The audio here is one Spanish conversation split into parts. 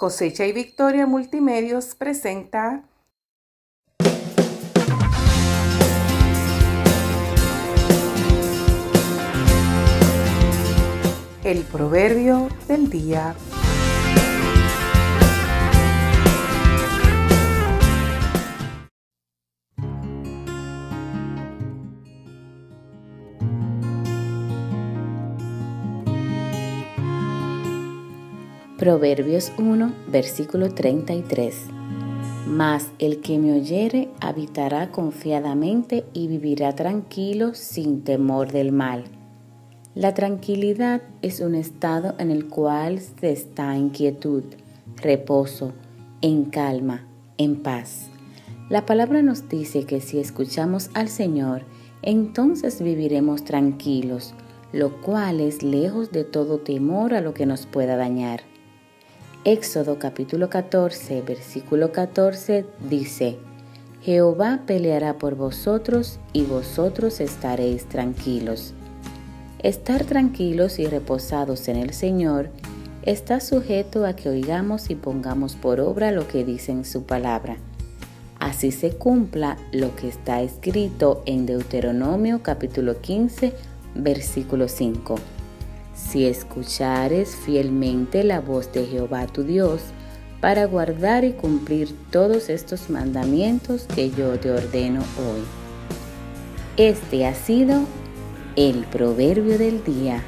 Cosecha y Victoria Multimedios presenta el proverbio del día. Proverbios 1, versículo 33. Mas el que me oyere habitará confiadamente y vivirá tranquilo sin temor del mal. La tranquilidad es un estado en el cual se está en quietud, reposo, en calma, en paz. La palabra nos dice que si escuchamos al Señor, entonces viviremos tranquilos, lo cual es lejos de todo temor a lo que nos pueda dañar. Éxodo capítulo 14, versículo 14 dice, Jehová peleará por vosotros y vosotros estaréis tranquilos. Estar tranquilos y reposados en el Señor está sujeto a que oigamos y pongamos por obra lo que dice en su palabra. Así se cumpla lo que está escrito en Deuteronomio capítulo 15, versículo 5 si escuchares fielmente la voz de Jehová tu Dios, para guardar y cumplir todos estos mandamientos que yo te ordeno hoy. Este ha sido el proverbio del día.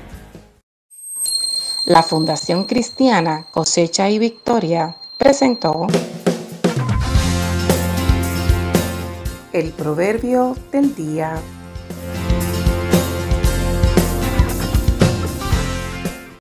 La Fundación Cristiana Cosecha y Victoria presentó el proverbio del día.